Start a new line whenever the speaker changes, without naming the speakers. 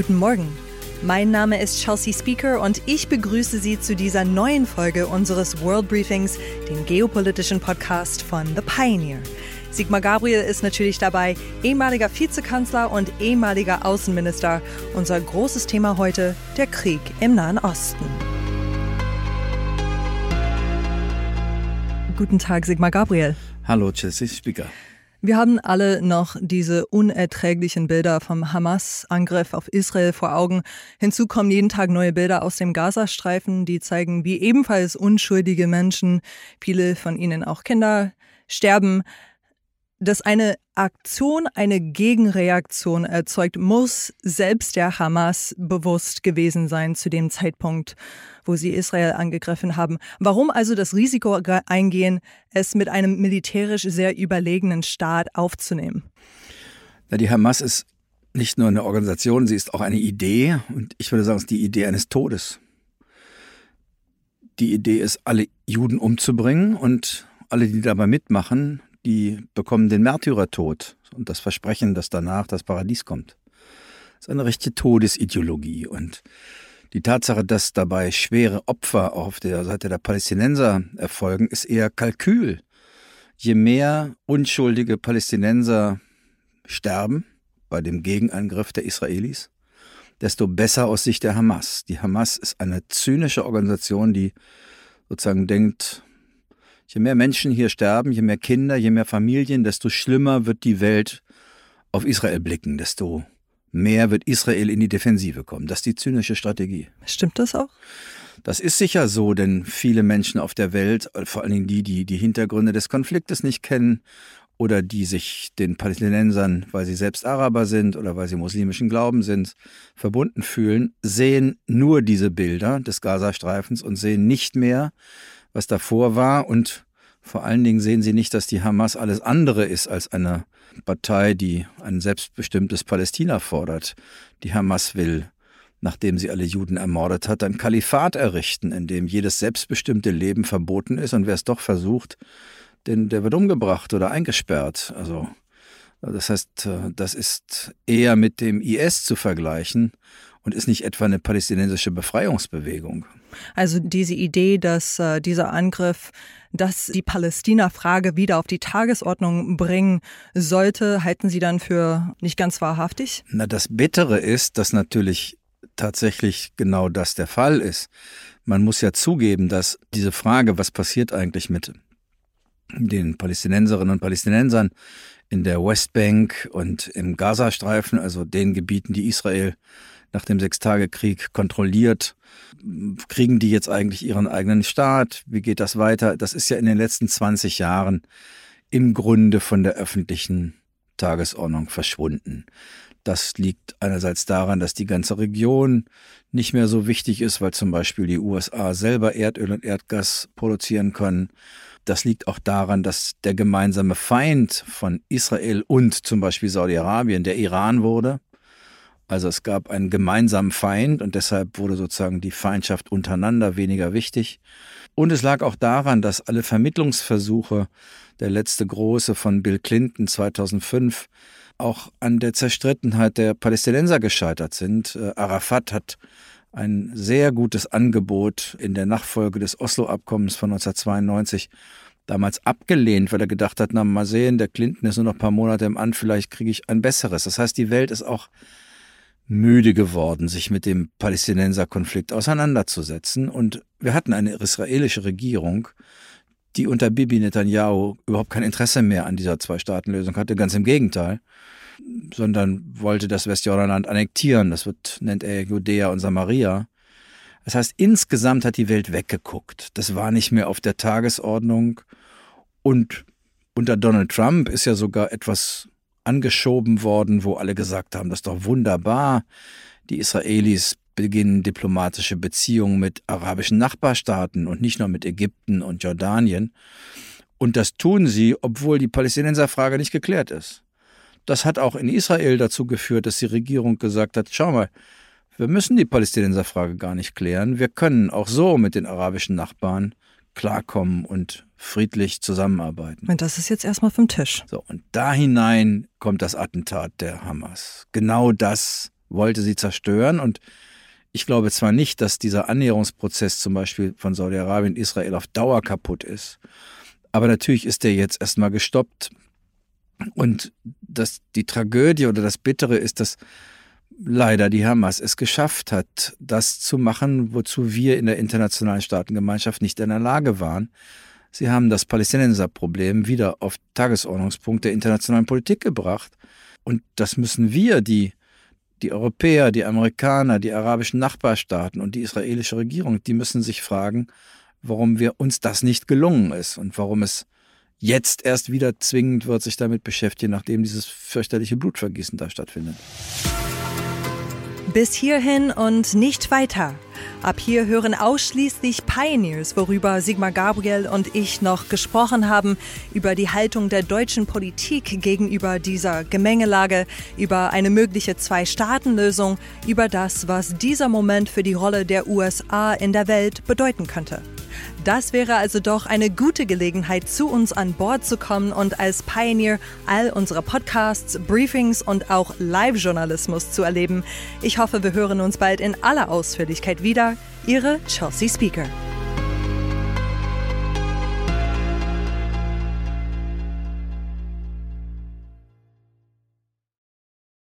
Guten Morgen. Mein Name ist Chelsea Speaker und ich begrüße Sie zu dieser neuen Folge unseres World Briefings, dem geopolitischen Podcast von The Pioneer. Sigmar Gabriel ist natürlich dabei, ehemaliger Vizekanzler und ehemaliger Außenminister. Unser großes Thema heute, der Krieg im Nahen Osten. Guten Tag, Sigmar Gabriel.
Hallo, Chelsea Speaker.
Wir haben alle noch diese unerträglichen Bilder vom Hamas-Angriff auf Israel vor Augen. Hinzu kommen jeden Tag neue Bilder aus dem Gazastreifen, die zeigen, wie ebenfalls unschuldige Menschen, viele von ihnen auch Kinder, sterben dass eine Aktion eine Gegenreaktion erzeugt, muss selbst der Hamas bewusst gewesen sein zu dem Zeitpunkt, wo sie Israel angegriffen haben. Warum also das Risiko eingehen, es mit einem militärisch sehr überlegenen Staat aufzunehmen?
Na, die Hamas ist nicht nur eine Organisation, sie ist auch eine Idee und ich würde sagen, es ist die Idee eines Todes. Die Idee ist, alle Juden umzubringen und alle, die dabei mitmachen, die bekommen den Märtyrertod und das Versprechen, dass danach das Paradies kommt. Das ist eine richtige Todesideologie und die Tatsache, dass dabei schwere Opfer auf der Seite der Palästinenser erfolgen, ist eher Kalkül. Je mehr unschuldige Palästinenser sterben bei dem Gegenangriff der Israelis, desto besser aus Sicht der Hamas. Die Hamas ist eine zynische Organisation, die sozusagen denkt, Je mehr Menschen hier sterben, je mehr Kinder, je mehr Familien, desto schlimmer wird die Welt auf Israel blicken, desto mehr wird Israel in die Defensive kommen. Das ist die zynische Strategie.
Stimmt das auch?
Das ist sicher so, denn viele Menschen auf der Welt, vor allen Dingen die, die die Hintergründe des Konfliktes nicht kennen oder die sich den Palästinensern, weil sie selbst Araber sind oder weil sie muslimischen Glauben sind, verbunden fühlen, sehen nur diese Bilder des Gazastreifens und sehen nicht mehr, was davor war. Und vor allen Dingen sehen sie nicht, dass die Hamas alles andere ist als eine Partei, die ein selbstbestimmtes Palästina fordert. Die Hamas will, nachdem sie alle Juden ermordet hat, ein Kalifat errichten, in dem jedes selbstbestimmte Leben verboten ist. Und wer es doch versucht, denn der wird umgebracht oder eingesperrt. Also das heißt, das ist eher mit dem IS zu vergleichen und ist nicht etwa eine palästinensische Befreiungsbewegung.
Also diese Idee, dass äh, dieser Angriff, dass die Palästina-Frage wieder auf die Tagesordnung bringen sollte, halten Sie dann für nicht ganz wahrhaftig?
Na, das Bittere ist, dass natürlich tatsächlich genau das der Fall ist. Man muss ja zugeben, dass diese Frage, was passiert eigentlich mit den Palästinenserinnen und Palästinensern in der Westbank und im Gazastreifen, also den Gebieten, die Israel nach dem Sechstagekrieg kontrolliert. Kriegen die jetzt eigentlich ihren eigenen Staat? Wie geht das weiter? Das ist ja in den letzten 20 Jahren im Grunde von der öffentlichen Tagesordnung verschwunden. Das liegt einerseits daran, dass die ganze Region nicht mehr so wichtig ist, weil zum Beispiel die USA selber Erdöl und Erdgas produzieren können. Das liegt auch daran, dass der gemeinsame Feind von Israel und zum Beispiel Saudi-Arabien der Iran wurde. Also es gab einen gemeinsamen Feind und deshalb wurde sozusagen die Feindschaft untereinander weniger wichtig. Und es lag auch daran, dass alle Vermittlungsversuche, der letzte große von Bill Clinton 2005, auch an der Zerstrittenheit der Palästinenser gescheitert sind. Äh, Arafat hat ein sehr gutes Angebot in der Nachfolge des Oslo-Abkommens von 1992 damals abgelehnt, weil er gedacht hat, na mal sehen, der Clinton ist nur noch ein paar Monate im Amt, vielleicht kriege ich ein besseres. Das heißt, die Welt ist auch müde geworden, sich mit dem Palästinenser-Konflikt auseinanderzusetzen. Und wir hatten eine israelische Regierung, die unter Bibi Netanyahu überhaupt kein Interesse mehr an dieser Zwei-Staaten-Lösung hatte, ganz im Gegenteil, sondern wollte das Westjordanland annektieren. Das wird, nennt er Judäa und Samaria. Das heißt, insgesamt hat die Welt weggeguckt. Das war nicht mehr auf der Tagesordnung. Und unter Donald Trump ist ja sogar etwas angeschoben worden, wo alle gesagt haben, das ist doch wunderbar. Die Israelis beginnen diplomatische Beziehungen mit arabischen Nachbarstaaten und nicht nur mit Ägypten und Jordanien. Und das tun sie, obwohl die Palästinenserfrage nicht geklärt ist. Das hat auch in Israel dazu geführt, dass die Regierung gesagt hat, schau mal, wir müssen die Palästinenserfrage gar nicht klären. Wir können auch so mit den arabischen Nachbarn klarkommen und friedlich zusammenarbeiten.
Und das ist jetzt erstmal vom Tisch.
So, und da hinein kommt das Attentat der Hamas. Genau das wollte sie zerstören. Und ich glaube zwar nicht, dass dieser Annäherungsprozess zum Beispiel von Saudi-Arabien Israel auf Dauer kaputt ist, aber natürlich ist der jetzt erstmal gestoppt. Und das, die Tragödie oder das Bittere ist, dass leider die Hamas es geschafft hat, das zu machen, wozu wir in der internationalen Staatengemeinschaft nicht in der Lage waren. Sie haben das Palästinenserproblem wieder auf Tagesordnungspunkt der internationalen Politik gebracht. Und das müssen wir, die, die Europäer, die Amerikaner, die arabischen Nachbarstaaten und die israelische Regierung, die müssen sich fragen, warum wir uns das nicht gelungen ist und warum es jetzt erst wieder zwingend wird, sich damit beschäftigen, nachdem dieses fürchterliche Blutvergießen da stattfindet.
Bis hierhin und nicht weiter. Ab hier hören ausschließlich Pioneers, worüber Sigmar Gabriel und ich noch gesprochen haben, über die Haltung der deutschen Politik gegenüber dieser Gemengelage, über eine mögliche Zwei-Staaten-Lösung, über das, was dieser Moment für die Rolle der USA in der Welt bedeuten könnte. Das wäre also doch eine gute Gelegenheit, zu uns an Bord zu kommen und als Pioneer all unsere Podcasts, Briefings und auch Live-Journalismus zu erleben. Ich hoffe, wir hören uns bald in aller Ausführlichkeit wieder. Ihre Chelsea Speaker.